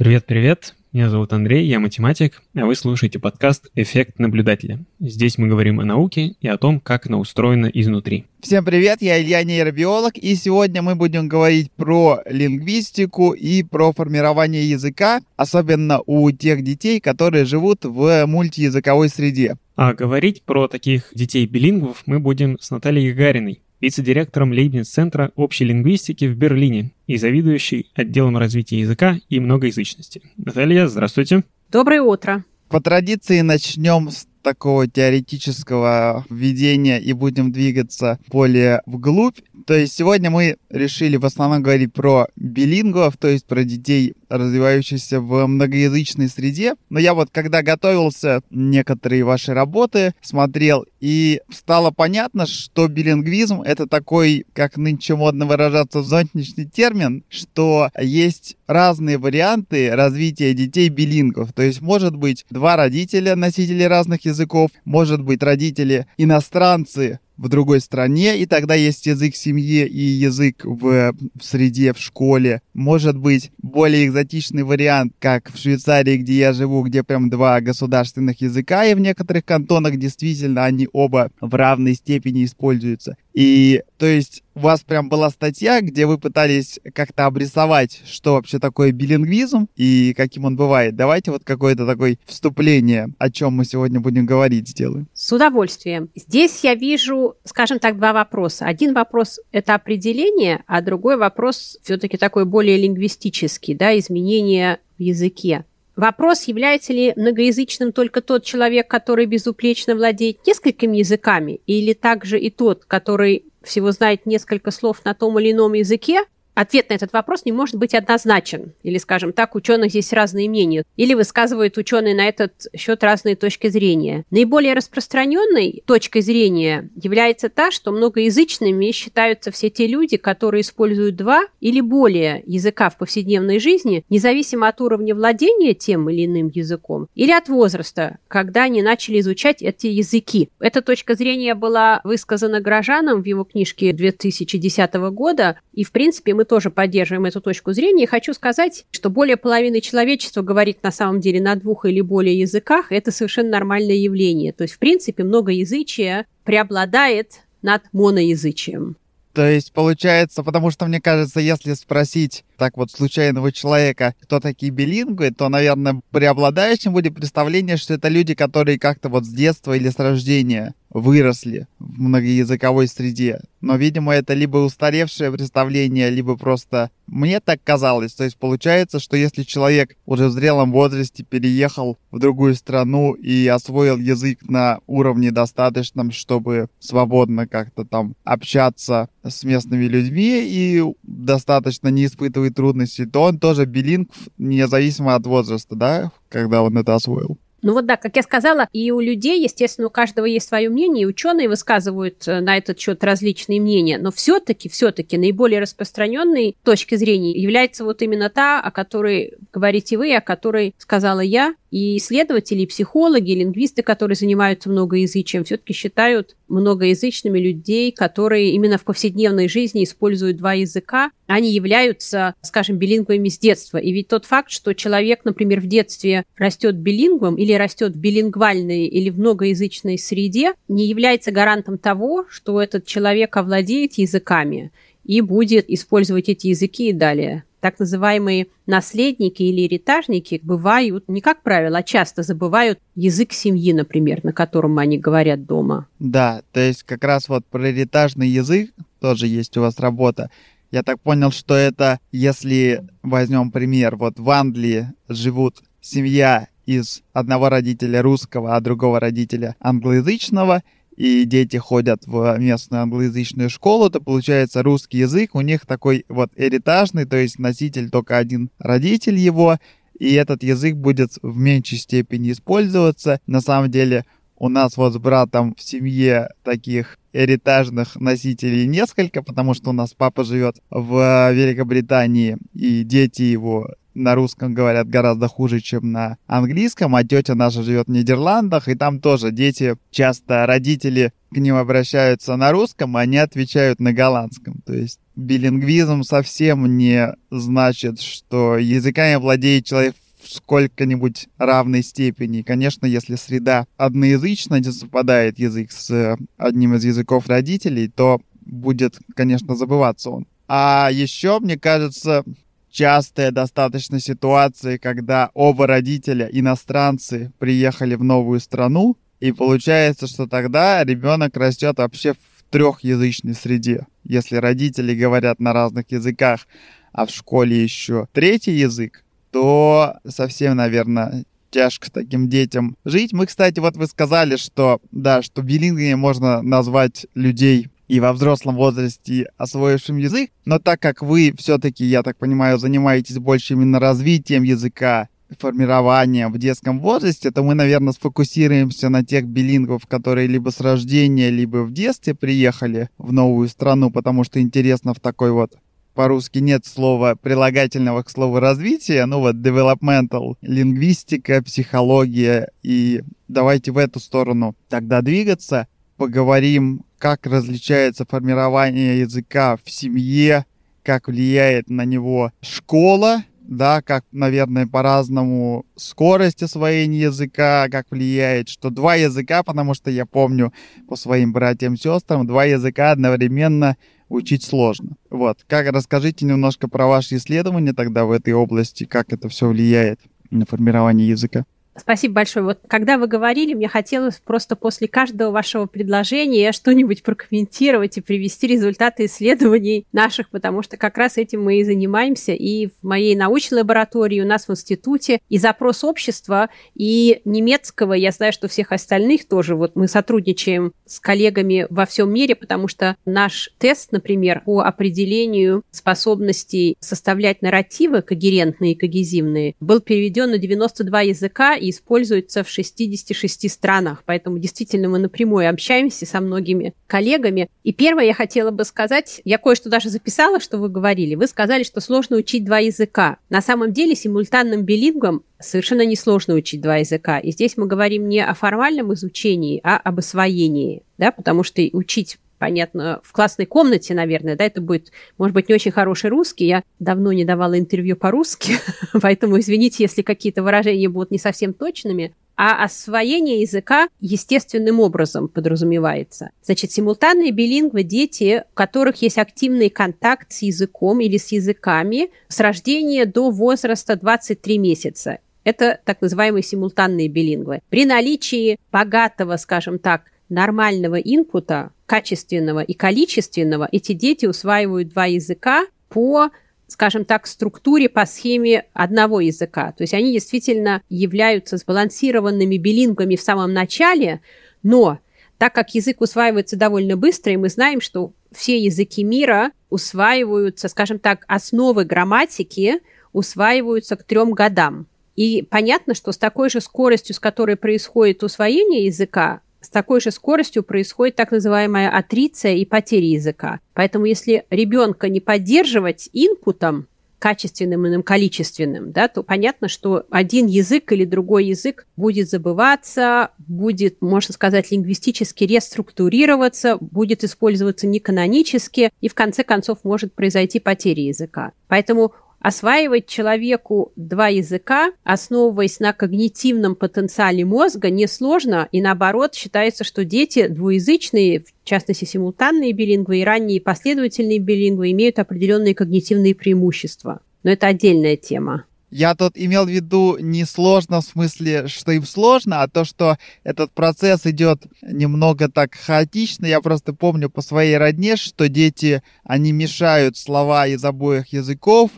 Привет-привет, меня зовут Андрей, я математик, а вы слушаете подкаст «Эффект наблюдателя». Здесь мы говорим о науке и о том, как она устроена изнутри. Всем привет, я Илья нейробиолог, и сегодня мы будем говорить про лингвистику и про формирование языка, особенно у тех детей, которые живут в мультиязыковой среде. А говорить про таких детей-билингвов мы будем с Натальей Гагариной, вице-директором Лейбниц-центра общей лингвистики в Берлине и заведующей отделом развития языка и многоязычности. Наталья, здравствуйте. Доброе утро. По традиции начнем с такого теоретического введения и будем двигаться более вглубь. То есть сегодня мы решили в основном говорить про билингвов, то есть про детей, развивающихся в многоязычной среде. Но я вот когда готовился некоторые ваши работы, смотрел, и стало понятно, что билингвизм — это такой, как нынче модно выражаться, зонтичный термин, что есть разные варианты развития детей билингов. То есть может быть два родителя, носители разных языков, может быть родители иностранцы, в другой стране, и тогда есть язык семьи и язык в, в среде, в школе. Может быть, более экзотичный вариант, как в Швейцарии, где я живу, где прям два государственных языка, и в некоторых кантонах действительно они оба в равной степени используются. И то есть у вас прям была статья, где вы пытались как-то обрисовать, что вообще такое билингвизм и каким он бывает. Давайте вот какое-то такое вступление, о чем мы сегодня будем говорить, сделаем. С удовольствием. Здесь я вижу, скажем так, два вопроса. Один вопрос – это определение, а другой вопрос все-таки такой более лингвистический, да, изменение в языке. Вопрос, является ли многоязычным только тот человек, который безупречно владеет несколькими языками, или также и тот, который всего знает несколько слов на том или ином языке, Ответ на этот вопрос не может быть однозначен. Или, скажем так, ученых здесь разные мнения. Или высказывают ученые на этот счет разные точки зрения. Наиболее распространенной точкой зрения является та, что многоязычными считаются все те люди, которые используют два или более языка в повседневной жизни, независимо от уровня владения тем или иным языком, или от возраста, когда они начали изучать эти языки. Эта точка зрения была высказана Горожаном в его книжке 2010 года, и, в принципе, мы тоже поддерживаем эту точку зрения. И хочу сказать, что более половины человечества говорит на самом деле на двух или более языках. Это совершенно нормальное явление. То есть, в принципе, многоязычие преобладает над моноязычием. То есть получается, потому что мне кажется, если спросить так вот случайного человека, кто такие билингвы, то, наверное, преобладающим будет представление, что это люди, которые как-то вот с детства или с рождения выросли в многоязыковой среде. Но, видимо, это либо устаревшее представление, либо просто мне так казалось. То есть получается, что если человек уже в зрелом возрасте переехал в другую страну и освоил язык на уровне достаточном, чтобы свободно как-то там общаться с местными людьми и достаточно не испытывает трудностей, то он тоже билингв, независимо от возраста, да, когда он это освоил. Ну вот да, как я сказала, и у людей, естественно, у каждого есть свое мнение, и ученые высказывают э, на этот счет различные мнения, но все-таки, все-таки наиболее распространенной точки зрения является вот именно та, о которой говорите вы, о которой сказала я, и исследователи, и психологи, и лингвисты, которые занимаются многоязычием, все-таки считают многоязычными людей, которые именно в повседневной жизни используют два языка. Они являются, скажем, билингвами с детства. И ведь тот факт, что человек, например, в детстве растет билингвом или растет в билингвальной или в многоязычной среде, не является гарантом того, что этот человек овладеет языками и будет использовать эти языки и далее так называемые наследники или эритажники бывают, не как правило, а часто забывают язык семьи, например, на котором они говорят дома. Да, то есть как раз вот про эритажный язык тоже есть у вас работа. Я так понял, что это, если возьмем пример, вот в Англии живут семья из одного родителя русского, а другого родителя англоязычного – и дети ходят в местную англоязычную школу, то получается русский язык у них такой вот эритажный, то есть носитель только один родитель его, и этот язык будет в меньшей степени использоваться. На самом деле у нас вот с братом в семье таких эритажных носителей несколько, потому что у нас папа живет в Великобритании, и дети его на русском говорят гораздо хуже, чем на английском, а тетя наша живет в Нидерландах, и там тоже дети, часто родители к ним обращаются на русском, а они отвечают на голландском. То есть билингвизм совсем не значит, что языками владеет человек в сколько-нибудь равной степени. Конечно, если среда одноязычна, не совпадает язык с одним из языков родителей, то будет, конечно, забываться он. А еще, мне кажется, частая достаточно ситуация, когда оба родителя иностранцы приехали в новую страну, и получается, что тогда ребенок растет вообще в трехязычной среде. Если родители говорят на разных языках, а в школе еще третий язык, то совсем, наверное, тяжко таким детям жить. Мы, кстати, вот вы сказали, что, да, что билингвами можно назвать людей и во взрослом возрасте освоившим язык, но так как вы все-таки, я так понимаю, занимаетесь больше именно развитием языка, формированием в детском возрасте, то мы, наверное, сфокусируемся на тех билингвов, которые либо с рождения, либо в детстве приехали в новую страну, потому что интересно в такой вот по-русски нет слова прилагательного к слову развитие, ну вот developmental, лингвистика, психология, и давайте в эту сторону тогда двигаться. Поговорим как различается формирование языка в семье, как влияет на него школа, да, как, наверное, по-разному скорость освоения языка, как влияет, что два языка, потому что я помню по своим братьям и сестрам, два языка одновременно учить сложно. Вот, как расскажите немножко про ваши исследования тогда в этой области, как это все влияет на формирование языка. Спасибо большое. Вот когда вы говорили, мне хотелось просто после каждого вашего предложения что-нибудь прокомментировать и привести результаты исследований наших, потому что как раз этим мы и занимаемся. И в моей научной лаборатории, у нас в институте, и запрос общества, и немецкого, я знаю, что всех остальных тоже. Вот мы сотрудничаем с коллегами во всем мире, потому что наш тест, например, по определению способностей составлять нарративы когерентные и когезивные, был переведен на 92 языка, и используется в 66 странах. Поэтому действительно мы напрямую общаемся со многими коллегами. И первое я хотела бы сказать, я кое-что даже записала, что вы говорили. Вы сказали, что сложно учить два языка. На самом деле симультанным билингвам совершенно несложно учить два языка. И здесь мы говорим не о формальном изучении, а об освоении. Да? Потому что учить понятно, в классной комнате, наверное, да, это будет, может быть, не очень хороший русский. Я давно не давала интервью по-русски, поэтому извините, если какие-то выражения будут не совсем точными. А освоение языка естественным образом подразумевается. Значит, симультанные билингвы – дети, у которых есть активный контакт с языком или с языками с рождения до возраста 23 месяца. Это так называемые симультанные билингвы. При наличии богатого, скажем так, нормального инпута, качественного и количественного, эти дети усваивают два языка по скажем так, структуре по схеме одного языка. То есть они действительно являются сбалансированными билингвами в самом начале, но так как язык усваивается довольно быстро, и мы знаем, что все языки мира усваиваются, скажем так, основы грамматики усваиваются к трем годам. И понятно, что с такой же скоростью, с которой происходит усвоение языка, с такой же скоростью происходит так называемая атриция и потеря языка. Поэтому если ребенка не поддерживать инпутом, качественным и количественным, да, то понятно, что один язык или другой язык будет забываться, будет, можно сказать, лингвистически реструктурироваться, будет использоваться неканонически, и в конце концов может произойти потеря языка. Поэтому Осваивать человеку два языка, основываясь на когнитивном потенциале мозга, несложно, и наоборот, считается, что дети двуязычные, в частности, симультанные билингвы и ранние последовательные билингвы имеют определенные когнитивные преимущества. Но это отдельная тема. Я тут имел в виду не сложно в смысле, что им сложно, а то, что этот процесс идет немного так хаотично. Я просто помню по своей родне, что дети, они мешают слова из обоих языков,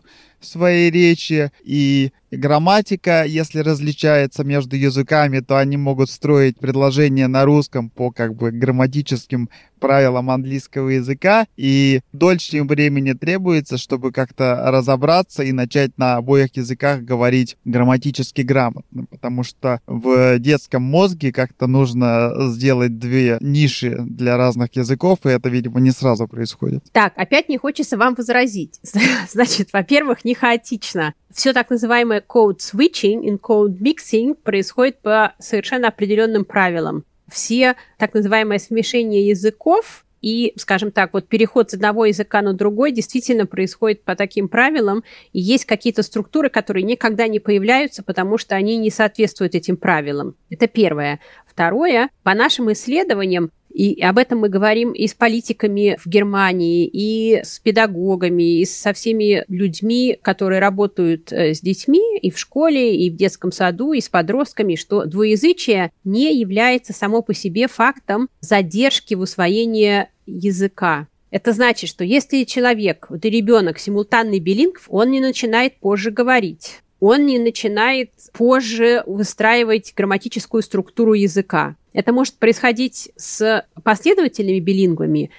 своей речи, и грамматика, если различается между языками, то они могут строить предложения на русском по как бы грамматическим правилам английского языка, и дольше им времени требуется, чтобы как-то разобраться и начать на обоих языках говорить грамматически грамотно, потому что в детском мозге как-то нужно сделать две ниши для разных языков, и это, видимо, не сразу происходит. Так, опять не хочется вам возразить. Значит, во-первых, не хаотично. Все так называемое code switching и code mixing происходит по совершенно определенным правилам. Все так называемое смешение языков и, скажем так, вот переход с одного языка на другой действительно происходит по таким правилам, и есть какие-то структуры, которые никогда не появляются, потому что они не соответствуют этим правилам. Это первое. Второе, по нашим исследованиям, и об этом мы говорим и с политиками в Германии, и с педагогами, и со всеми людьми, которые работают э, с детьми и в школе, и в детском саду, и с подростками, что двуязычие не является само по себе фактом задержки в усвоении языка. Это значит, что если человек, вот и ребенок симультанный билингв, он не начинает позже говорить он не начинает позже выстраивать грамматическую структуру языка. Это может происходить с последовательными билингвами,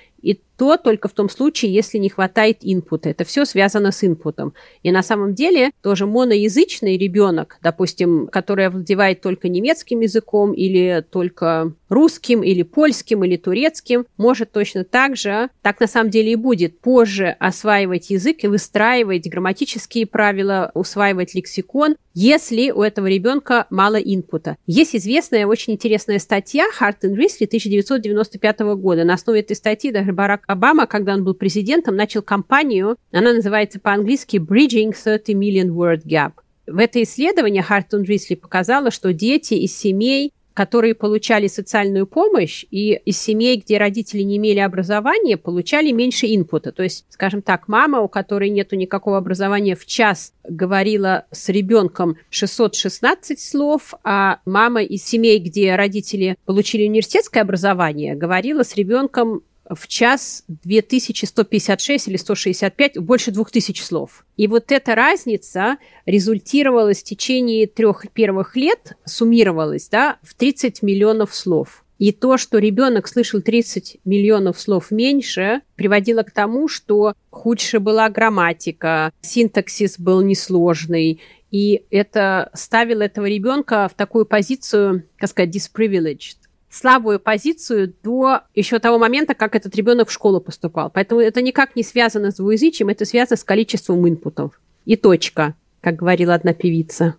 и то только в том случае, если не хватает инпута. Это все связано с инпутом. И на самом деле тоже моноязычный ребенок, допустим, который овладевает только немецким языком или только русским или польским или турецким, может точно так же, так на самом деле и будет, позже осваивать язык и выстраивать грамматические правила, усваивать лексикон, если у этого ребенка мало инпута. Есть известная очень интересная статья Хартен Рисли 1995 года. На основе этой статьи даже Барак Обама, когда он был президентом, начал кампанию, она называется по-английски Bridging 30 Million Word Gap. В это исследование Хартон Рисли показала, что дети из семей, которые получали социальную помощь, и из семей, где родители не имели образования, получали меньше инпута. То есть, скажем так, мама, у которой нет никакого образования, в час говорила с ребенком 616 слов, а мама из семей, где родители получили университетское образование, говорила с ребенком в час 2156 или 165, больше 2000 слов. И вот эта разница результировала в течение трех первых лет, суммировалась да, в 30 миллионов слов. И то, что ребенок слышал 30 миллионов слов меньше, приводило к тому, что худше была грамматика, синтаксис был несложный, и это ставило этого ребенка в такую позицию, как сказать, disprivileged слабую позицию до еще того момента, как этот ребенок в школу поступал. Поэтому это никак не связано с двуязычием, это связано с количеством инпутов. И точка, как говорила одна певица.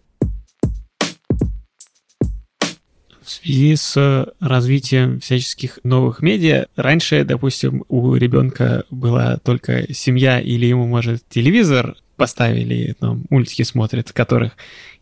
В связи с развитием всяческих новых медиа, раньше, допустим, у ребенка была только семья или ему, может, телевизор поставили, там, мультики смотрят, которых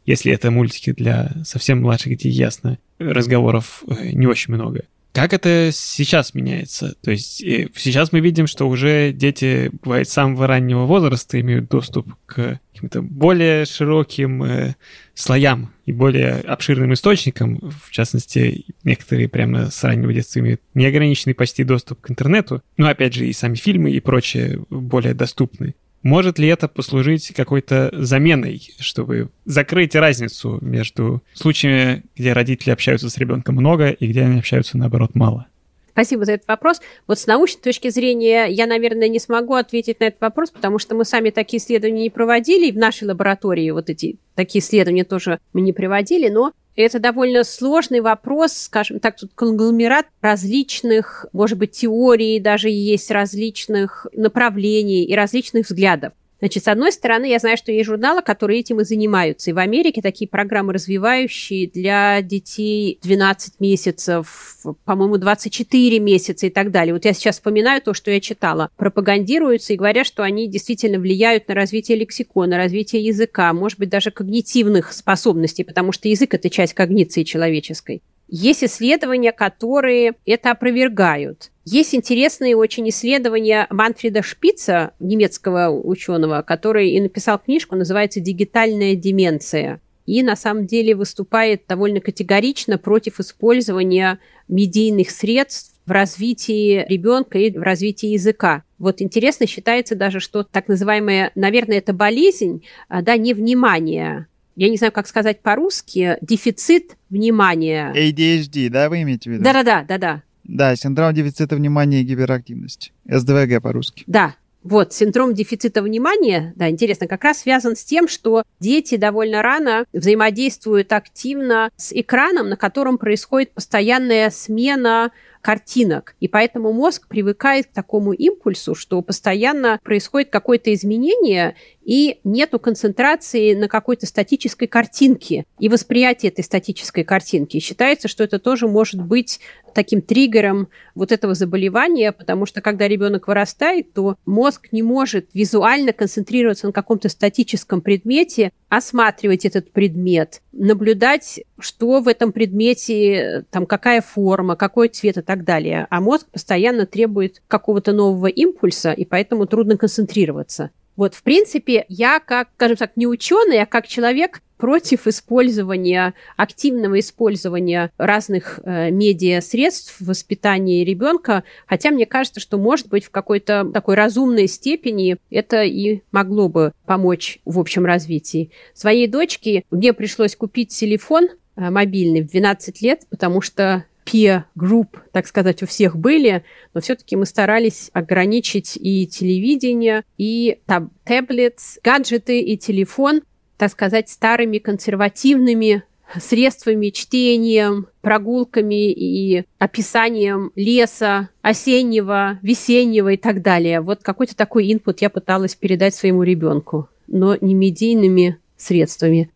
если это мультики для совсем младших детей, ясно, разговоров э, не очень много. Как это сейчас меняется? То есть э, сейчас мы видим, что уже дети, бывает, с самого раннего возраста имеют доступ к каким-то более широким э, слоям и более обширным источникам. В частности, некоторые прямо с раннего детства имеют неограниченный почти доступ к интернету. Но опять же, и сами фильмы и прочее более доступны. Может ли это послужить какой-то заменой, чтобы закрыть разницу между случаями, где родители общаются с ребенком много и где они общаются, наоборот, мало? Спасибо за этот вопрос. Вот с научной точки зрения я, наверное, не смогу ответить на этот вопрос, потому что мы сами такие исследования не проводили, и в нашей лаборатории вот эти такие исследования тоже мы не проводили, но это довольно сложный вопрос, скажем так, тут конгломерат различных, может быть, теорий, даже есть различных направлений и различных взглядов. Значит, с одной стороны, я знаю, что есть журналы, которые этим и занимаются. И в Америке такие программы развивающие для детей 12 месяцев, по-моему, 24 месяца и так далее. Вот я сейчас вспоминаю то, что я читала. Пропагандируются и говорят, что они действительно влияют на развитие лексикона, развитие языка, может быть, даже когнитивных способностей, потому что язык – это часть когниции человеческой. Есть исследования, которые это опровергают. Есть интересные очень исследования Манфреда Шпица, немецкого ученого, который и написал книжку, называется «Дигитальная деменция». И на самом деле выступает довольно категорично против использования медийных средств в развитии ребенка и в развитии языка. Вот интересно считается даже, что так называемая, наверное, это болезнь, а, да, невнимание я не знаю, как сказать по-русски, дефицит внимания. ADHD, да, вы имеете в виду? Да-да-да, да-да. Да, синдром дефицита внимания и гиперактивности. СДВГ по-русски. Да, вот, синдром дефицита внимания, да, интересно, как раз связан с тем, что дети довольно рано взаимодействуют активно с экраном, на котором происходит постоянная смена картинок. И поэтому мозг привыкает к такому импульсу, что постоянно происходит какое-то изменение, и нету концентрации на какой-то статической картинке и восприятии этой статической картинки. И считается, что это тоже может быть таким триггером вот этого заболевания, потому что когда ребенок вырастает, то мозг не может визуально концентрироваться на каком-то статическом предмете, осматривать этот предмет, наблюдать, что в этом предмете, там, какая форма, какой цвет и так далее. А мозг постоянно требует какого-то нового импульса, и поэтому трудно концентрироваться. Вот, в принципе, я как, скажем так, не ученый, а как человек против использования, активного использования разных э, медиа-средств в воспитании ребенка, хотя мне кажется, что, может быть, в какой-то такой разумной степени это и могло бы помочь в общем развитии. Своей дочке мне пришлось купить телефон э, мобильный в 12 лет, потому что peer group, так сказать, у всех были, но все-таки мы старались ограничить и телевидение, и таб таблет, гаджеты, и телефон, так сказать, старыми консервативными средствами, чтением, прогулками и описанием леса, осеннего, весеннего и так далее. Вот какой-то такой инпут я пыталась передать своему ребенку, но не медийными средствами.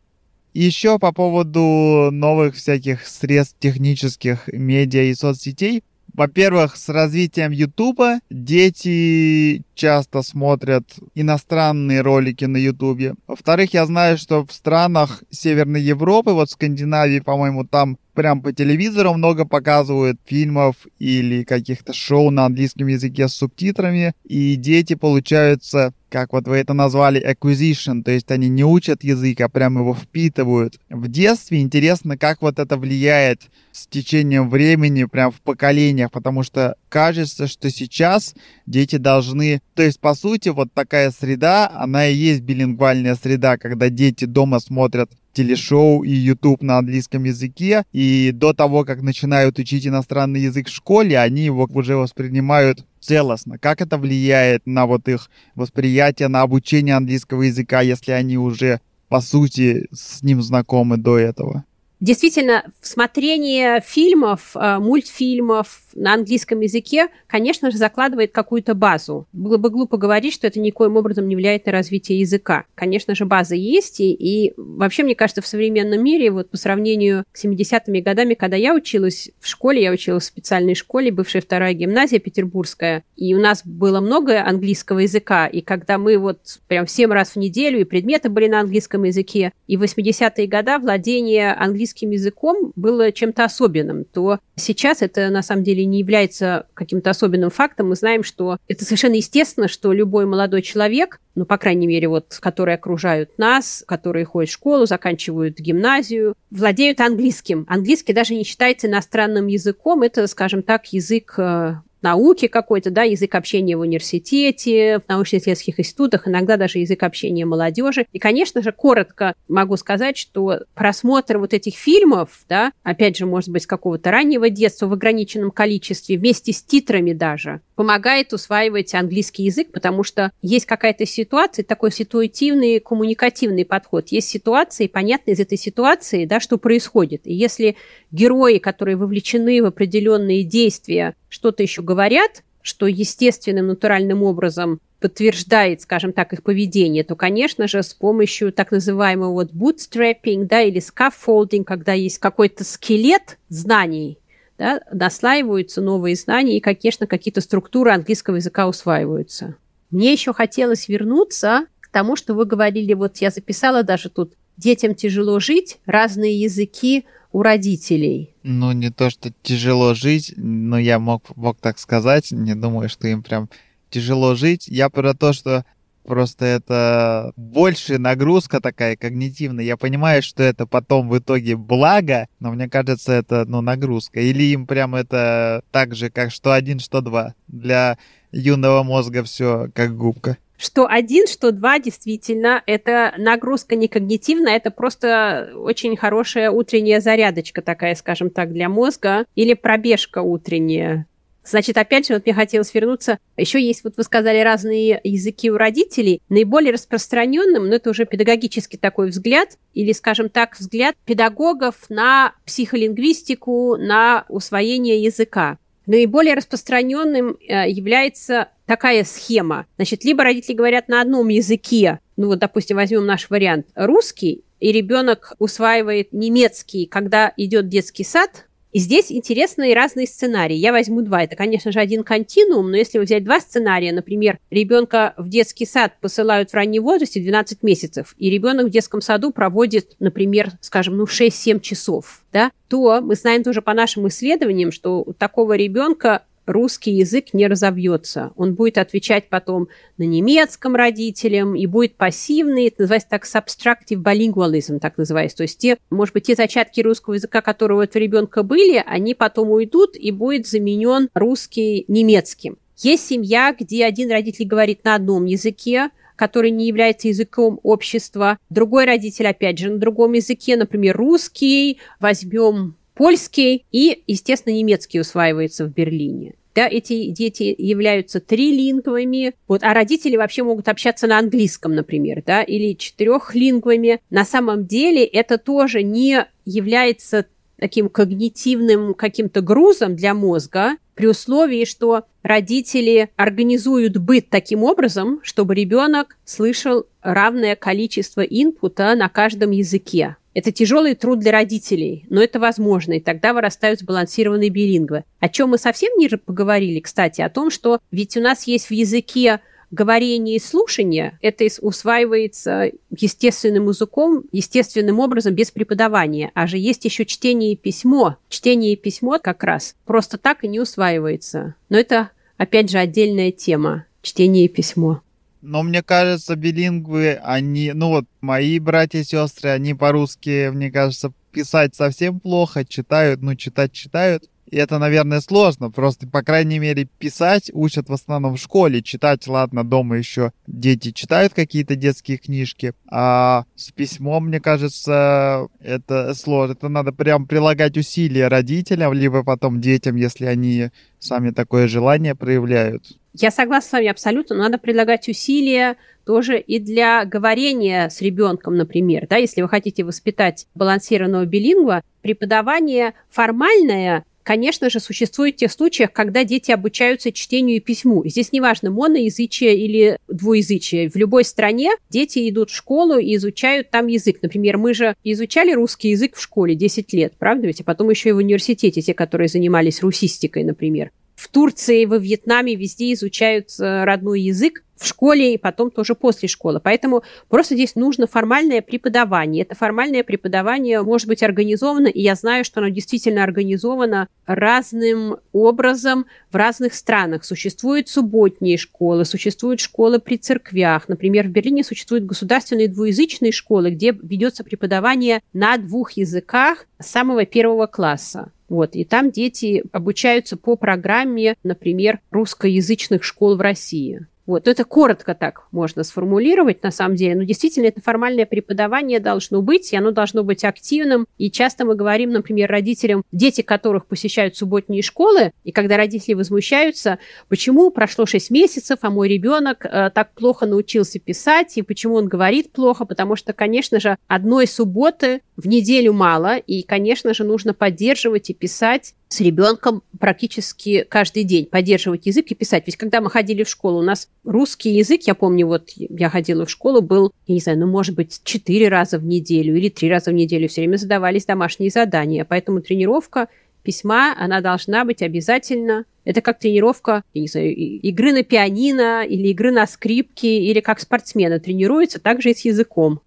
Еще по поводу новых всяких средств технических, медиа и соцсетей. Во-первых, с развитием Ютуба дети часто смотрят иностранные ролики на Ютубе. Во-вторых, я знаю, что в странах Северной Европы, вот в Скандинавии, по-моему, там прям по телевизору много показывают фильмов или каких-то шоу на английском языке с субтитрами, и дети, получаются, как вот вы это назвали, acquisition, то есть они не учат язык, а прям его впитывают. В детстве интересно, как вот это влияет с течением времени, прям в поколениях, потому что кажется, что сейчас дети должны... То есть, по сути, вот такая среда, она и есть билингвальная среда, когда дети дома смотрят телешоу и YouTube на английском языке, и до того, как начинают учить иностранный язык в школе, они его уже воспринимают целостно. Как это влияет на вот их восприятие, на обучение английского языка, если они уже, по сути, с ним знакомы до этого? Действительно, смотрение фильмов, э, мультфильмов на английском языке, конечно же, закладывает какую-то базу. Было бы глупо говорить, что это никоим образом не влияет на развитие языка. Конечно же, база есть, и, и вообще, мне кажется, в современном мире, вот по сравнению с 70-ми годами, когда я училась в школе, я училась в специальной школе, бывшая вторая гимназия петербургская, и у нас было много английского языка, и когда мы вот прям 7 раз в неделю, и предметы были на английском языке, и в 80-е годы владение английским языком было чем-то особенным, то сейчас это на самом деле не является каким-то особенным фактом. Мы знаем, что это совершенно естественно, что любой молодой человек, ну, по крайней мере, вот, которые окружают нас, которые ходят в школу, заканчивают гимназию, владеют английским. Английский даже не считается иностранным языком, это, скажем так, язык э, науки какой-то, да, язык общения в университете, в научно-исследовательских институтах, иногда даже язык общения молодежи. И, конечно же, коротко могу сказать, что просмотр вот этих фильмов, да, опять же, может быть, какого-то раннего детства в ограниченном количестве, вместе с титрами даже, помогает усваивать английский язык, потому что есть какая-то ситуация, такой ситуативный, коммуникативный подход. Есть ситуации, понятно из этой ситуации, да, что происходит. И если герои, которые вовлечены в определенные действия, что-то еще говорят, что естественным, натуральным образом подтверждает, скажем так, их поведение, то, конечно же, с помощью так называемого вот bootstrapping, да, или scaffolding, когда есть какой-то скелет знаний, да, наслаиваются новые знания, и, конечно, какие-то структуры английского языка усваиваются. Мне еще хотелось вернуться к тому, что вы говорили, вот я записала даже тут, детям тяжело жить, разные языки у родителей. Ну, не то, что тяжело жить, но я мог, мог так сказать, не думаю, что им прям тяжело жить. Я про то, что Просто это больше нагрузка такая когнитивная. Я понимаю, что это потом в итоге благо, но мне кажется, это ну, нагрузка. Или им прям это так же, как что один, что два. Для юного мозга все как губка. Что один, что два, действительно, это нагрузка не когнитивная, это просто очень хорошая утренняя зарядочка такая, скажем так, для мозга, или пробежка утренняя. Значит, опять же, вот мне хотелось вернуться. Еще есть, вот вы сказали, разные языки у родителей. Наиболее распространенным, но это уже педагогический такой взгляд, или, скажем так, взгляд педагогов на психолингвистику, на усвоение языка. Наиболее распространенным э, является такая схема. Значит, либо родители говорят на одном языке, ну вот, допустим, возьмем наш вариант, русский, и ребенок усваивает немецкий, когда идет детский сад, и здесь интересные разные сценарии. Я возьму два. Это, конечно же, один континуум, но если взять два сценария, например, ребенка в детский сад посылают в раннем возрасте 12 месяцев, и ребенок в детском саду проводит, например, скажем, ну 6-7 часов, да, то мы знаем тоже по нашим исследованиям, что у такого ребенка русский язык не разовьется. Он будет отвечать потом на немецком родителям и будет пассивный, это называется так substructive bilingualism, так называется. То есть те, может быть, те зачатки русского языка, которые у этого ребенка были, они потом уйдут и будет заменен русский немецким. Есть семья, где один родитель говорит на одном языке, который не является языком общества. Другой родитель, опять же, на другом языке, например, русский. Возьмем польский и, естественно, немецкий усваивается в Берлине. Да, эти дети являются трилингвами, вот, а родители вообще могут общаться на английском, например, да, или четырехлингвами. На самом деле это тоже не является таким когнитивным каким-то грузом для мозга, при условии, что родители организуют быт таким образом, чтобы ребенок слышал равное количество инпута на каждом языке. Это тяжелый труд для родителей, но это возможно, и тогда вырастают сбалансированные билингвы. О чем мы совсем ниже поговорили, кстати, о том, что ведь у нас есть в языке говорение и слушание, это усваивается естественным языком, естественным образом, без преподавания. А же есть еще чтение и письмо. Чтение и письмо как раз просто так и не усваивается. Но это, опять же, отдельная тема. Чтение и письмо. Но мне кажется, билингвы, они, ну вот, мои братья и сестры, они по-русски, мне кажется, писать совсем плохо, читают, ну, читать читают. И это, наверное, сложно. Просто, по крайней мере, писать учат в основном в школе. Читать, ладно, дома еще дети читают какие-то детские книжки. А с письмом, мне кажется, это сложно. Это надо прям прилагать усилия родителям, либо потом детям, если они сами такое желание проявляют. Я согласна с вами абсолютно. Надо предлагать усилия тоже и для говорения с ребенком, например. Да, если вы хотите воспитать балансированного билингва, преподавание формальное Конечно же, существует в тех случаях, когда дети обучаются чтению и письму. Здесь неважно, моноязычие или двуязычие. В любой стране дети идут в школу и изучают там язык. Например, мы же изучали русский язык в школе 10 лет, правда ведь? А потом еще и в университете, те, которые занимались русистикой, например. В Турции, во Вьетнаме везде изучают э, родной язык в школе и потом тоже после школы. Поэтому просто здесь нужно формальное преподавание. Это формальное преподавание может быть организовано, и я знаю, что оно действительно организовано разным образом в разных странах. Существуют субботние школы, существуют школы при церквях. Например, в Берлине существуют государственные двуязычные школы, где ведется преподавание на двух языках с самого первого класса. Вот, и там дети обучаются по программе, например, русскоязычных школ в России. Вот, это коротко так можно сформулировать, на самом деле. Но действительно, это формальное преподавание должно быть, и оно должно быть активным. И часто мы говорим, например, родителям, дети которых посещают субботние школы, и когда родители возмущаются, почему прошло 6 месяцев, а мой ребенок э, так плохо научился писать, и почему он говорит плохо, потому что, конечно же, одной субботы в неделю мало, и, конечно же, нужно поддерживать и писать с ребенком практически каждый день поддерживать язык и писать. Ведь когда мы ходили в школу, у нас русский язык, я помню, вот я ходила в школу, был, я не знаю, ну, может быть, четыре раза в неделю или три раза в неделю. Все время задавались домашние задания. Поэтому тренировка письма, она должна быть обязательно. Это как тренировка, я не знаю, игры на пианино или игры на скрипке, или как спортсмены тренируются, так же и с языком.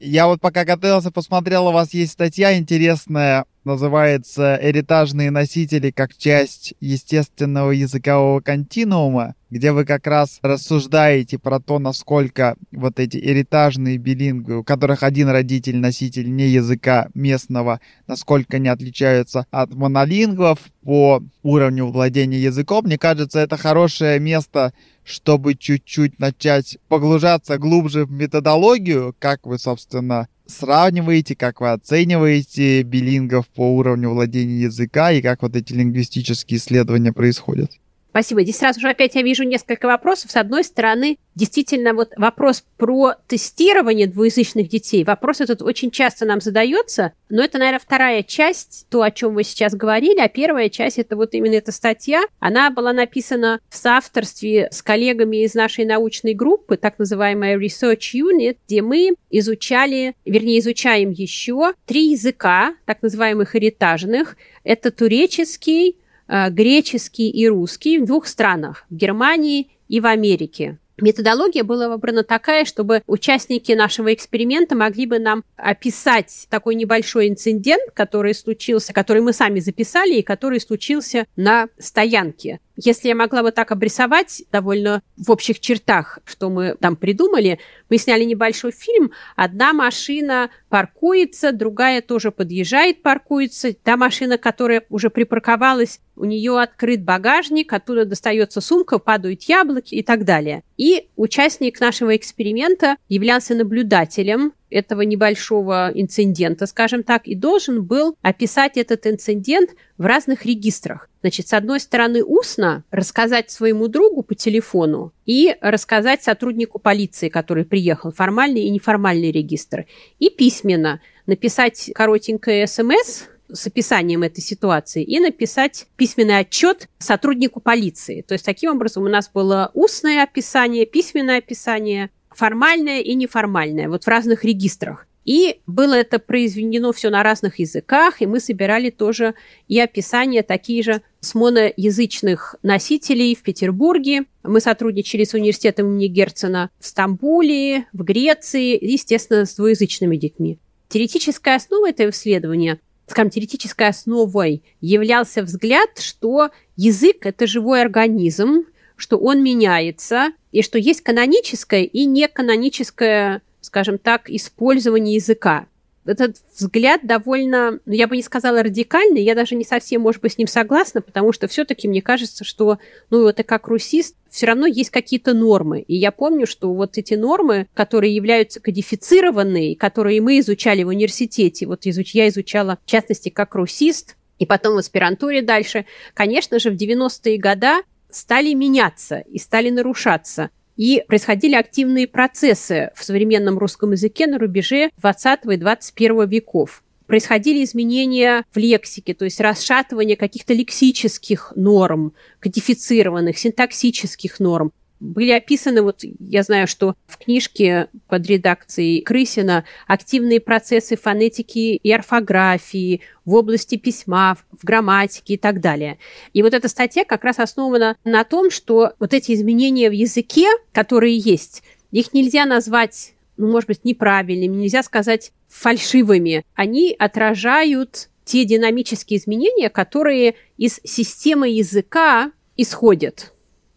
Я вот пока готовился, посмотрел, у вас есть статья интересная, называется «Эритажные носители как часть естественного языкового континуума», где вы как раз рассуждаете про то, насколько вот эти эритажные билингвы, у которых один родитель носитель не языка местного, насколько они отличаются от монолингвов по уровню владения языком. Мне кажется, это хорошее место чтобы чуть-чуть начать погружаться глубже в методологию, как вы, собственно, сравниваете, как вы оцениваете билингов по уровню владения языка и как вот эти лингвистические исследования происходят? Спасибо. Здесь сразу же опять я вижу несколько вопросов. С одной стороны, действительно, вот вопрос про тестирование двуязычных детей. Вопрос этот очень часто нам задается, но это, наверное, вторая часть, то, о чем вы сейчас говорили, а первая часть, это вот именно эта статья. Она была написана в соавторстве с коллегами из нашей научной группы, так называемая Research Unit, где мы изучали, вернее, изучаем еще три языка, так называемых эритажных. Это туреческий, греческий и русский в двух странах, в Германии и в Америке. Методология была выбрана такая, чтобы участники нашего эксперимента могли бы нам описать такой небольшой инцидент, который случился, который мы сами записали и который случился на стоянке. Если я могла бы так обрисовать довольно в общих чертах, что мы там придумали, мы сняли небольшой фильм. Одна машина паркуется, другая тоже подъезжает, паркуется. Та машина, которая уже припарковалась, у нее открыт багажник, оттуда достается сумка, падают яблоки и так далее. И участник нашего эксперимента являлся наблюдателем этого небольшого инцидента, скажем так, и должен был описать этот инцидент в разных регистрах. Значит, с одной стороны, устно рассказать своему другу по телефону и рассказать сотруднику полиции, который приехал, формальный и неформальный регистр, и письменно написать коротенькое смс с описанием этой ситуации и написать письменный отчет сотруднику полиции. То есть таким образом у нас было устное описание, письменное описание, формальное и неформальное, вот в разных регистрах. И было это произведено все на разных языках, и мы собирали тоже и описания такие же с моноязычных носителей в Петербурге. Мы сотрудничали с университетом имени Герцена в Стамбуле, в Греции, естественно, с двуязычными детьми. Теоретическая основа этого исследования, скажем, теоретической основой являлся взгляд, что язык – это живой организм, что он меняется, и что есть каноническое и неканоническое, скажем так, использование языка. Этот взгляд довольно, ну, я бы не сказала радикальный, я даже не совсем, может быть, с ним согласна, потому что все-таки мне кажется, что, ну, это как русист, все равно есть какие-то нормы. И я помню, что вот эти нормы, которые являются кодифицированные, которые мы изучали в университете, вот изуч... я изучала, в частности, как русист, и потом в аспирантуре дальше, конечно же, в 90-е годы стали меняться и стали нарушаться. И происходили активные процессы в современном русском языке на рубеже 20 и 21 веков. Происходили изменения в лексике, то есть расшатывание каких-то лексических норм, кодифицированных, синтаксических норм были описаны, вот я знаю, что в книжке под редакцией Крысина активные процессы фонетики и орфографии в области письма, в грамматике и так далее. И вот эта статья как раз основана на том, что вот эти изменения в языке, которые есть, их нельзя назвать, ну, может быть, неправильными, нельзя сказать фальшивыми. Они отражают те динамические изменения, которые из системы языка исходят.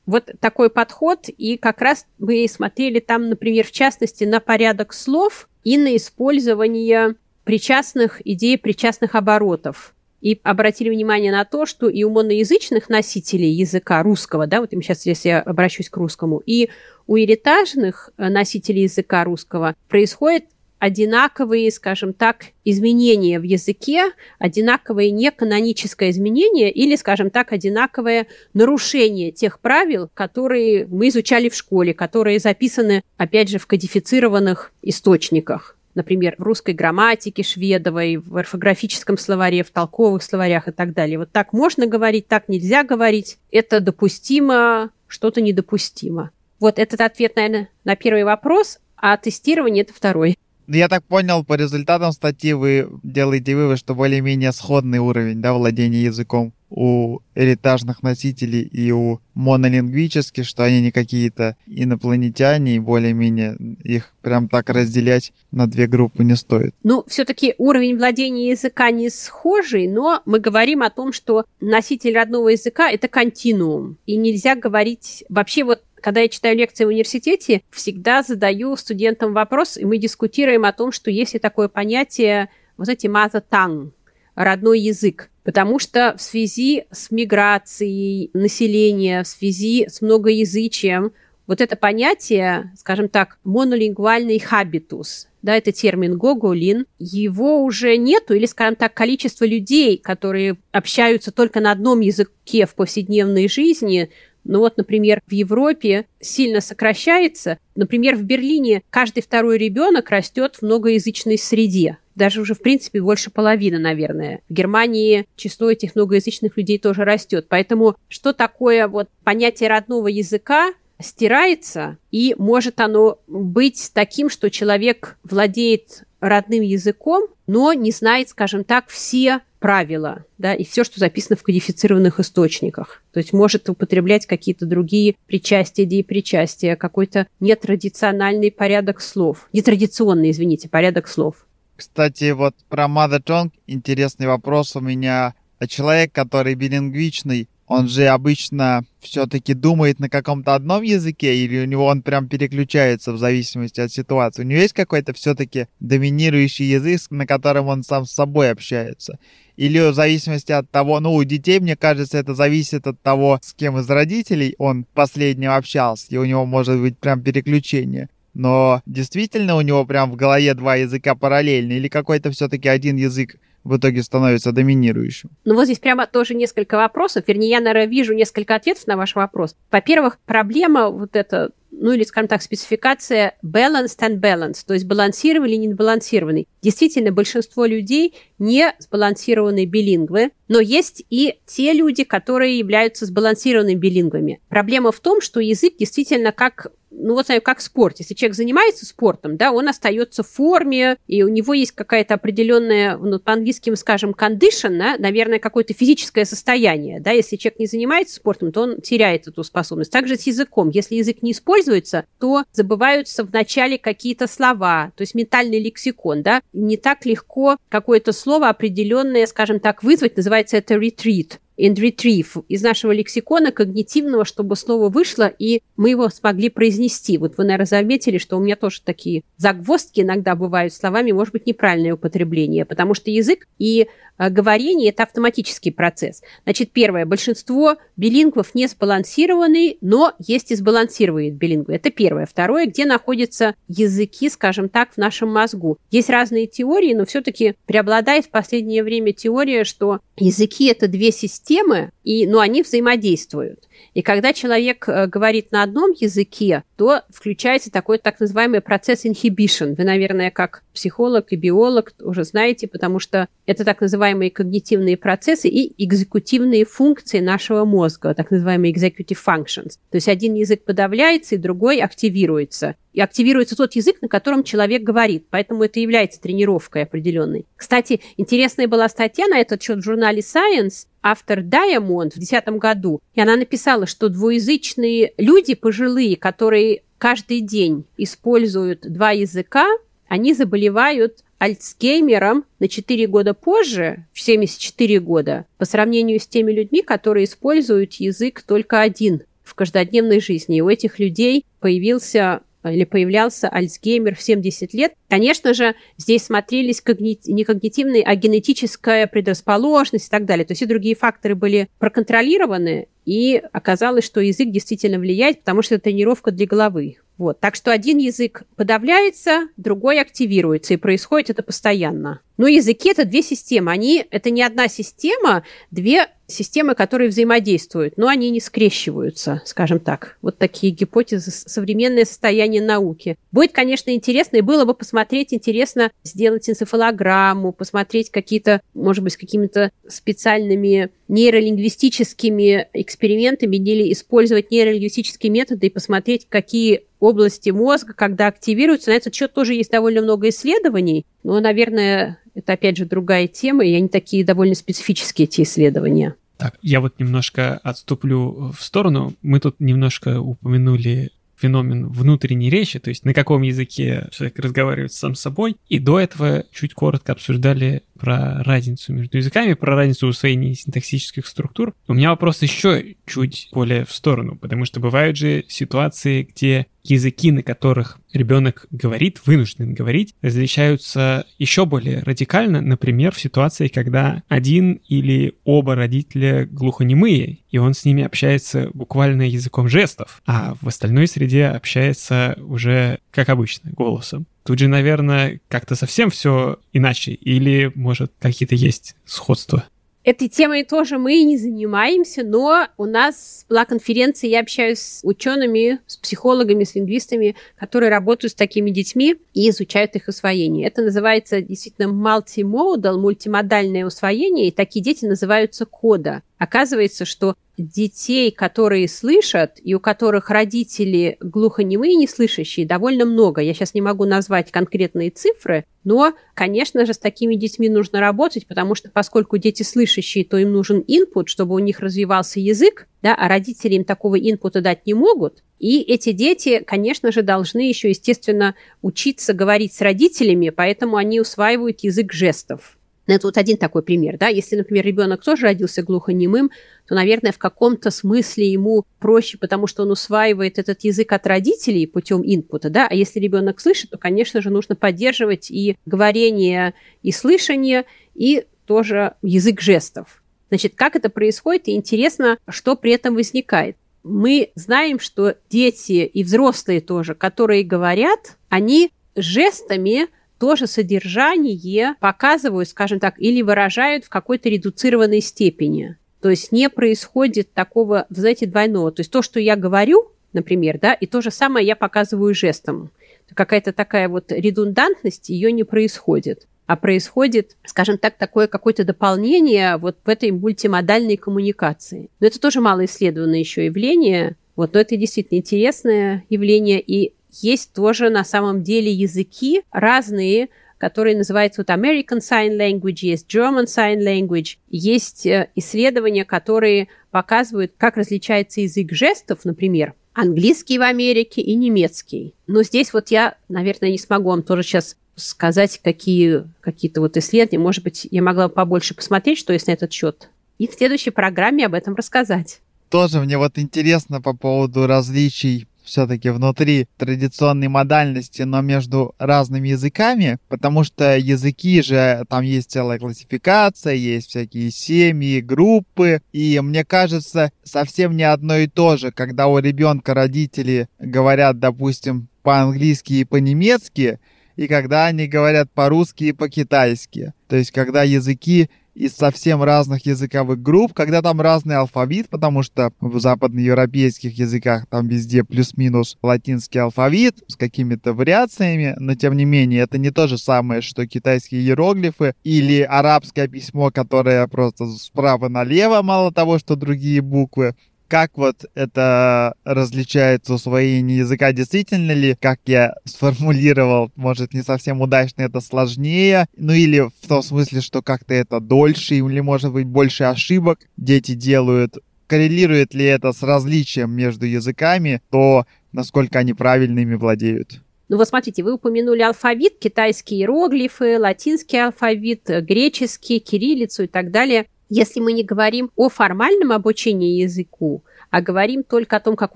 Вот такой подход, и как раз мы смотрели там, например, в частности, на порядок слов и на использование причастных идей, причастных оборотов. И обратили внимание на то, что и у моноязычных носителей языка русского, да, вот сейчас, если я обращусь к русскому, и у иритажных носителей языка русского происходит одинаковые, скажем так, изменения в языке, одинаковые неканоническое изменение или, скажем так, одинаковое нарушение тех правил, которые мы изучали в школе, которые записаны, опять же, в кодифицированных источниках. Например, в русской грамматике шведовой, в орфографическом словаре, в толковых словарях и так далее. Вот так можно говорить, так нельзя говорить. Это допустимо, что-то недопустимо. Вот этот ответ, наверное, на первый вопрос, а тестирование – это второй. Ну, я так понял, по результатам статьи вы делаете вывод, что более-менее сходный уровень да, владения языком у эритажных носителей и у монолингвических, что они не какие-то инопланетяне, и более-менее их прям так разделять на две группы не стоит. Ну, все-таки уровень владения языка не схожий, но мы говорим о том, что носитель родного языка — это континуум, и нельзя говорить... Вообще вот когда я читаю лекции в университете, всегда задаю студентам вопрос, и мы дискутируем о том, что есть ли такое понятие, вот эти mother tongue, родной язык. Потому что в связи с миграцией населения, в связи с многоязычием, вот это понятие, скажем так, монолингвальный хабитус, да, это термин гоголин, его уже нету, или, скажем так, количество людей, которые общаются только на одном языке в повседневной жизни, ну вот, например, в Европе сильно сокращается. Например, в Берлине каждый второй ребенок растет в многоязычной среде. Даже уже, в принципе, больше половины, наверное. В Германии число этих многоязычных людей тоже растет. Поэтому что такое вот понятие родного языка стирается, и может оно быть таким, что человек владеет родным языком, но не знает, скажем так, все правила, да, и все, что записано в кодифицированных источниках. То есть может употреблять какие-то другие причастия, идеи причастия, какой-то нетрадициональный порядок слов. Нетрадиционный, извините, порядок слов. Кстати, вот про Mother Tongue интересный вопрос у меня. А человек, который билингвичный, он же обычно все-таки думает на каком-то одном языке, или у него он прям переключается в зависимости от ситуации. У него есть какой-то все-таки доминирующий язык, на котором он сам с собой общается. Или в зависимости от того, ну, у детей, мне кажется, это зависит от того, с кем из родителей он последним общался, и у него может быть прям переключение. Но действительно у него прям в голове два языка параллельно, или какой-то все-таки один язык в итоге становится доминирующим? Ну вот здесь прямо тоже несколько вопросов. Вернее, я, наверное, вижу несколько ответов на ваш вопрос. Во-первых, проблема вот эта ну или, скажем так, спецификация balanced and balanced, то есть балансированный или небалансированный. Действительно, большинство людей не сбалансированные билингвы, но есть и те люди, которые являются сбалансированными билингвами. Проблема в том, что язык действительно как ну вот как спорт. Если человек занимается спортом, да, он остается в форме, и у него есть какая-то определенная, ну, по-английски мы скажем, condition, да, наверное, какое-то физическое состояние, да, если человек не занимается спортом, то он теряет эту способность. Также с языком. Если язык не используется, то забываются в начале какие-то слова, то есть ментальный лексикон, да, не так легко какое-то слово определенное, скажем так, вызвать, называется это retreat and retrieve из нашего лексикона когнитивного, чтобы слово вышло, и мы его смогли произнести. Вот вы, наверное, заметили, что у меня тоже такие загвоздки иногда бывают словами, может быть, неправильное употребление, потому что язык и э, говорение – это автоматический процесс. Значит, первое, большинство билингвов не сбалансированы, но есть и сбалансированные билингвы. Это первое. Второе, где находятся языки, скажем так, в нашем мозгу. Есть разные теории, но все-таки преобладает в последнее время теория, что языки – это две системы, системы, и, ну, они взаимодействуют. И когда человек э, говорит на одном языке, то включается такой так называемый процесс inhibition. Вы, наверное, как психолог и биолог уже знаете, потому что это так называемые когнитивные процессы и экзекутивные функции нашего мозга, так называемые executive functions. То есть один язык подавляется, и другой активируется. И активируется тот язык, на котором человек говорит. Поэтому это является тренировкой определенной. Кстати, интересная была статья на этот счет в журнале Science, автор Diamond в 2010 году. И она написала, что двуязычные люди пожилые, которые каждый день используют два языка, они заболевают Альцгеймером на 4 года позже, в 74 года, по сравнению с теми людьми, которые используют язык только один в каждодневной жизни. И у этих людей появился или появлялся Альцгеймер в 70 лет, конечно же, здесь смотрелись когни... не когнитивные, а генетическая предрасположенность и так далее. То есть и другие факторы были проконтролированы, и оказалось, что язык действительно влияет, потому что это тренировка для головы. Вот. Так что один язык подавляется, другой активируется, и происходит это постоянно. Но языки – это две системы. Они, это не одна система, две системы, которые взаимодействуют, но они не скрещиваются, скажем так. Вот такие гипотезы, современное состояние науки. Будет, конечно, интересно, и было бы посмотреть, интересно сделать энцефалограмму, посмотреть какие-то, может быть, какими-то специальными нейролингвистическими экспериментами или использовать нейролингвистические методы и посмотреть, какие области мозга, когда активируются. На этот счет тоже есть довольно много исследований, но, наверное, это опять же другая тема, и они такие довольно специфические, эти исследования. Так, я вот немножко отступлю в сторону. Мы тут немножко упомянули феномен внутренней речи, то есть на каком языке человек разговаривает сам с собой. И до этого чуть коротко обсуждали про разницу между языками, про разницу усвоения синтаксических структур. У меня вопрос еще чуть более в сторону, потому что бывают же ситуации, где языки, на которых ребенок говорит, вынужден говорить, различаются еще более радикально, например, в ситуации, когда один или оба родителя глухонемые, и он с ними общается буквально языком жестов, а в остальной среде общается уже, как обычно, голосом. Тут же, наверное, как-то совсем все иначе, или, может, какие-то есть сходства? Этой темой тоже мы не занимаемся, но у нас была конференция, я общаюсь с учеными, с психологами, с лингвистами, которые работают с такими детьми и изучают их усвоение. Это называется действительно multimodal, мультимодальное усвоение, и такие дети называются кода. Оказывается, что детей, которые слышат, и у которых родители глухонемые, неслышащие, довольно много. Я сейчас не могу назвать конкретные цифры, но, конечно же, с такими детьми нужно работать, потому что поскольку дети слышащие, то им нужен инпут, чтобы у них развивался язык, да, а родители им такого инпута дать не могут. И эти дети, конечно же, должны еще, естественно, учиться говорить с родителями, поэтому они усваивают язык жестов. Ну, это вот один такой пример, да. Если, например, ребенок тоже родился глухонемым, то, наверное, в каком-то смысле ему проще, потому что он усваивает этот язык от родителей путем инпута, да. А если ребенок слышит, то, конечно же, нужно поддерживать и говорение, и слышание, и тоже язык жестов. Значит, как это происходит, и интересно, что при этом возникает. Мы знаем, что дети и взрослые тоже, которые говорят, они жестами тоже содержание показывают, скажем так, или выражают в какой-то редуцированной степени. То есть не происходит такого, знаете, двойного. То есть то, что я говорю, например, да, и то же самое я показываю жестом. Какая-то такая вот редундантность, ее не происходит а происходит, скажем так, такое какое-то дополнение вот в этой мультимодальной коммуникации. Но это тоже малоисследованное еще явление, вот, но это действительно интересное явление, и есть тоже на самом деле языки разные, которые называются вот American Sign Language, есть German Sign Language. Есть э, исследования, которые показывают, как различается язык жестов, например, английский в Америке и немецкий. Но здесь вот я, наверное, не смогу вам тоже сейчас сказать, какие какие-то вот исследования. Может быть, я могла побольше посмотреть, что есть на этот счет. И в следующей программе об этом рассказать. Тоже мне вот интересно по поводу различий все-таки внутри традиционной модальности, но между разными языками, потому что языки же, там есть целая классификация, есть всякие семьи, группы, и мне кажется, совсем не одно и то же, когда у ребенка родители говорят, допустим, по-английски и по-немецки, и когда они говорят по-русски и по-китайски. То есть, когда языки из совсем разных языковых групп, когда там разный алфавит, потому что в западноевропейских языках там везде плюс-минус латинский алфавит с какими-то вариациями, но тем не менее это не то же самое, что китайские иероглифы или арабское письмо, которое просто справа налево, мало того, что другие буквы как вот это различается усвоение языка, действительно ли, как я сформулировал, может не совсем удачно, это сложнее, ну или в том смысле, что как-то это дольше, или может быть больше ошибок дети делают. Коррелирует ли это с различием между языками, то насколько они правильными владеют? Ну вот смотрите, вы упомянули алфавит, китайские иероглифы, латинский алфавит, греческий, кириллицу и так далее если мы не говорим о формальном обучении языку, а говорим только о том, как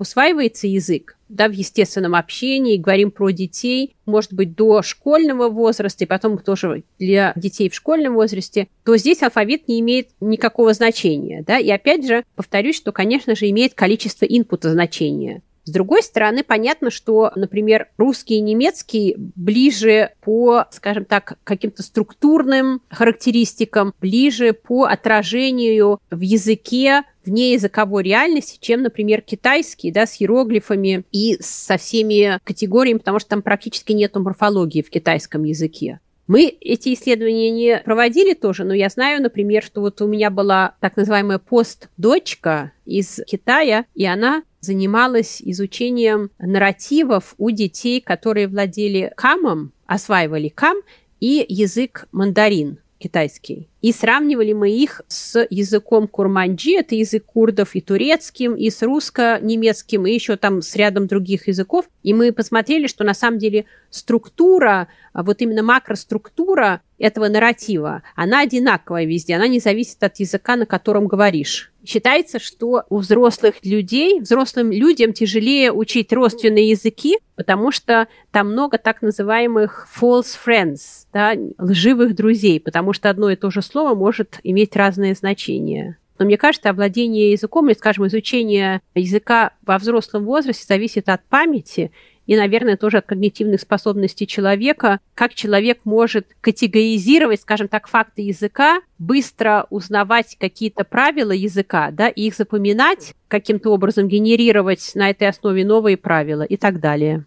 усваивается язык, да, в естественном общении, говорим про детей, может быть, до школьного возраста, и потом тоже для детей в школьном возрасте, то здесь алфавит не имеет никакого значения, да, и опять же, повторюсь, что, конечно же, имеет количество инпута значения. С другой стороны, понятно, что, например, русский и немецкий ближе по, скажем так, каким-то структурным характеристикам, ближе по отражению в языке вне языковой реальности, чем, например, китайский, да, с иероглифами и со всеми категориями, потому что там практически нет морфологии в китайском языке. Мы эти исследования не проводили тоже, но я знаю, например, что вот у меня была так называемая пост-дочка из Китая, и она занималась изучением нарративов у детей, которые владели камом, осваивали кам и язык мандарин. Китайский. И сравнивали мы их с языком курманджи, это язык курдов и турецким, и с русско-немецким, и еще там с рядом других языков. И мы посмотрели, что на самом деле структура, а вот именно макроструктура этого нарратива, она одинаковая везде, она не зависит от языка, на котором говоришь. Считается, что у взрослых людей, взрослым людям тяжелее учить родственные языки, потому что там много так называемых false friends, да, лживых друзей, потому что одно и то же слово может иметь разные значения. Но мне кажется, овладение языком или, скажем, изучение языка во взрослом возрасте зависит от памяти и, наверное, тоже от когнитивных способностей человека, как человек может категоризировать, скажем так, факты языка, быстро узнавать какие-то правила языка, да, и их запоминать, каким-то образом генерировать на этой основе новые правила и так далее.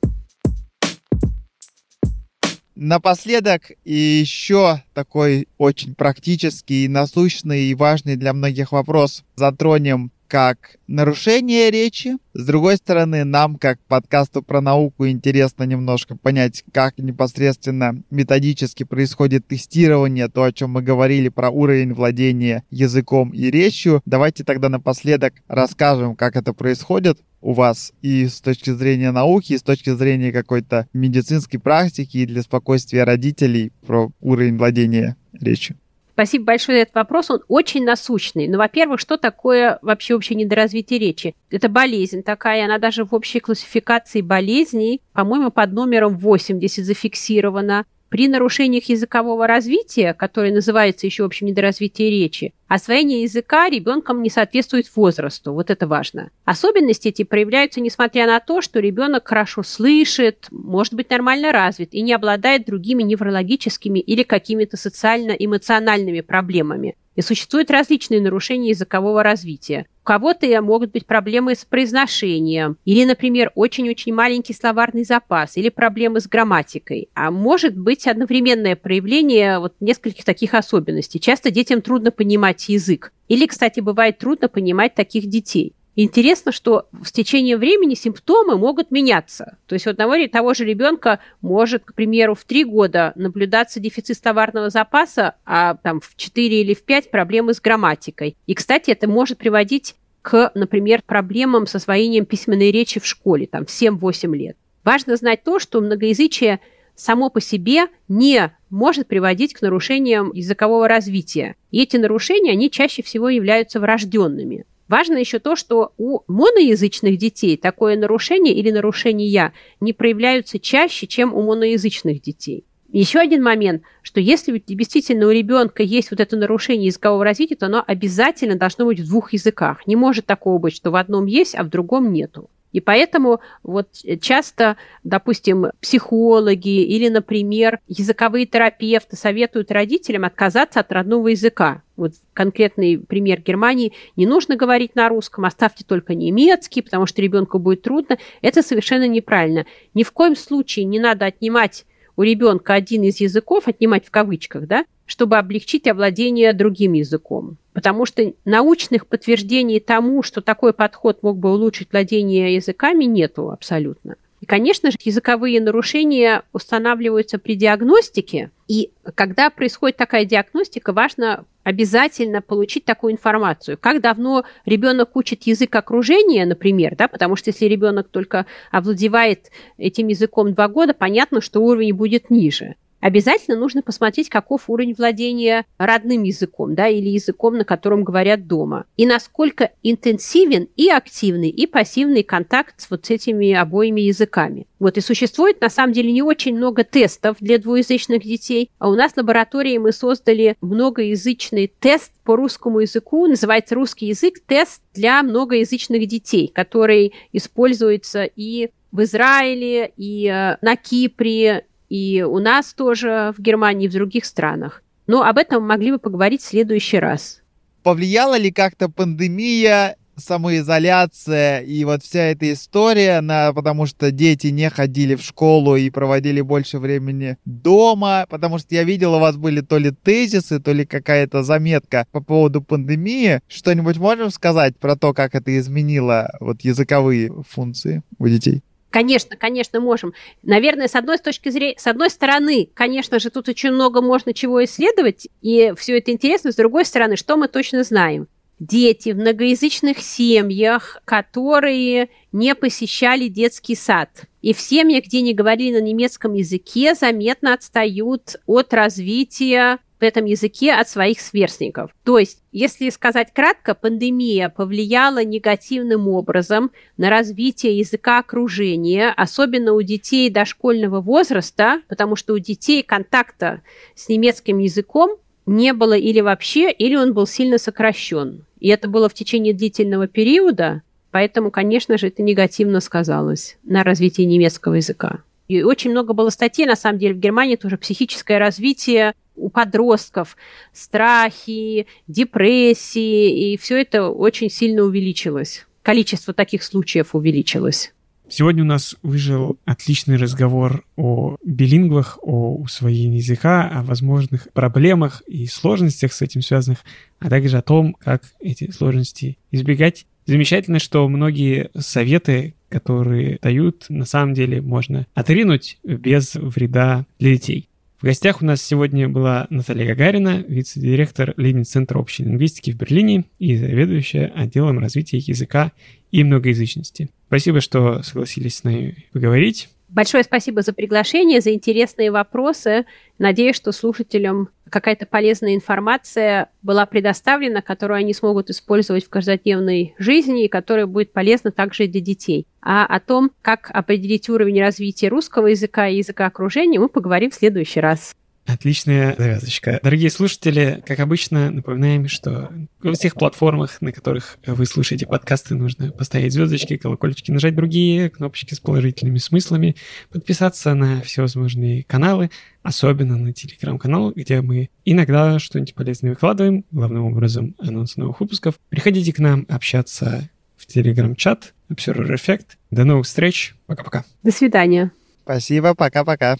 Напоследок еще такой очень практический, насущный и важный для многих вопрос затронем как нарушение речи. С другой стороны, нам, как подкасту про науку, интересно немножко понять, как непосредственно методически происходит тестирование, то, о чем мы говорили про уровень владения языком и речью. Давайте тогда напоследок расскажем, как это происходит у вас и с точки зрения науки, и с точки зрения какой-то медицинской практики, и для спокойствия родителей про уровень владения речью. Спасибо большое за этот вопрос. Он очень насущный. Ну, во-первых, что такое вообще общее недоразвитие речи? Это болезнь такая, она даже в общей классификации болезней, по-моему, под номером 80 зафиксирована. При нарушениях языкового развития, которое называется еще общем недоразвитие речи, освоение языка ребенком не соответствует возрасту. Вот это важно. Особенности эти проявляются несмотря на то, что ребенок хорошо слышит, может быть нормально развит и не обладает другими неврологическими или какими-то социально-эмоциональными проблемами. И существуют различные нарушения языкового развития. У кого-то могут быть проблемы с произношением, или, например, очень-очень маленький словарный запас, или проблемы с грамматикой. А может быть одновременное проявление вот нескольких таких особенностей. Часто детям трудно понимать язык. Или, кстати, бывает трудно понимать таких детей. Интересно, что в течение времени симптомы могут меняться. То есть у одного и того же ребенка может, к примеру, в три года наблюдаться дефицит товарного запаса, а там в 4 или в 5 проблемы с грамматикой. И, кстати, это может приводить к, например, проблемам с освоением письменной речи в школе, там, в 7-8 лет. Важно знать то, что многоязычие само по себе не может приводить к нарушениям языкового развития. И эти нарушения, они чаще всего являются врожденными. Важно еще то, что у моноязычных детей такое нарушение или нарушения не проявляются чаще, чем у моноязычных детей. Еще один момент, что если действительно у ребенка есть вот это нарушение языкового развития, то оно обязательно должно быть в двух языках. Не может такого быть, что в одном есть, а в другом нету. И поэтому вот часто, допустим, психологи или, например, языковые терапевты советуют родителям отказаться от родного языка. Вот конкретный пример Германии. Не нужно говорить на русском, оставьте только немецкий, потому что ребенку будет трудно. Это совершенно неправильно. Ни в коем случае не надо отнимать у ребенка один из языков, отнимать в кавычках, да, чтобы облегчить овладение другим языком. Потому что научных подтверждений тому, что такой подход мог бы улучшить владение языками, нету абсолютно. И, конечно же, языковые нарушения устанавливаются при диагностике, и когда происходит такая диагностика, важно обязательно получить такую информацию. Как давно ребенок учит язык окружения, например, да, потому что если ребенок только овладевает этим языком два года, понятно, что уровень будет ниже обязательно нужно посмотреть, каков уровень владения родным языком, да, или языком, на котором говорят дома, и насколько интенсивен и активный, и пассивный контакт с вот этими обоими языками. Вот и существует, на самом деле, не очень много тестов для двуязычных детей, а у нас в лаборатории мы создали многоязычный тест по русскому языку, называется «Русский язык», тест для многоязычных детей, который используется и в Израиле, и э, на Кипре, и у нас тоже в Германии, и в других странах. Но об этом могли бы поговорить в следующий раз. Повлияла ли как-то пандемия самоизоляция и вот вся эта история, на, потому что дети не ходили в школу и проводили больше времени дома, потому что я видел, у вас были то ли тезисы, то ли какая-то заметка по поводу пандемии. Что-нибудь можем сказать про то, как это изменило вот языковые функции у детей? Конечно, конечно, можем. Наверное, с одной точки зрения, с одной стороны, конечно же, тут очень много можно чего исследовать, и все это интересно. С другой стороны, что мы точно знаем? Дети в многоязычных семьях, которые не посещали детский сад. И в семьях, где не говорили на немецком языке, заметно отстают от развития в этом языке от своих сверстников. То есть, если сказать кратко, пандемия повлияла негативным образом на развитие языка окружения, особенно у детей дошкольного возраста, потому что у детей контакта с немецким языком не было или вообще, или он был сильно сокращен. И это было в течение длительного периода, поэтому, конечно же, это негативно сказалось на развитии немецкого языка. И очень много было статей, на самом деле, в Германии тоже психическое развитие у подростков, страхи, депрессии, и все это очень сильно увеличилось. Количество таких случаев увеличилось. Сегодня у нас выжил отличный разговор о билингвах, о усвоении языка, о возможных проблемах и сложностях с этим связанных, а также о том, как эти сложности избегать. Замечательно, что многие советы, которые дают, на самом деле можно отринуть без вреда для детей. В гостях у нас сегодня была Наталья Гагарина, вице-директор Лейбниц-центра общей лингвистики в Берлине и заведующая отделом развития языка и многоязычности. Спасибо, что согласились с нами поговорить. Большое спасибо за приглашение, за интересные вопросы. Надеюсь, что слушателям какая-то полезная информация была предоставлена, которую они смогут использовать в каждодневной жизни и которая будет полезна также и для детей. А о том, как определить уровень развития русского языка и языка окружения, мы поговорим в следующий раз. Отличная завязочка. Дорогие слушатели, как обычно, напоминаем, что во всех платформах, на которых вы слушаете подкасты, нужно поставить звездочки, колокольчики, нажать другие кнопочки с положительными смыслами, подписаться на всевозможные каналы, особенно на телеграм-канал, где мы иногда что-нибудь полезное выкладываем, главным образом анонсы новых выпусков. Приходите к нам общаться в телеграм-чат Observer Effect. До новых встреч. Пока-пока. До свидания. Спасибо. Пока-пока.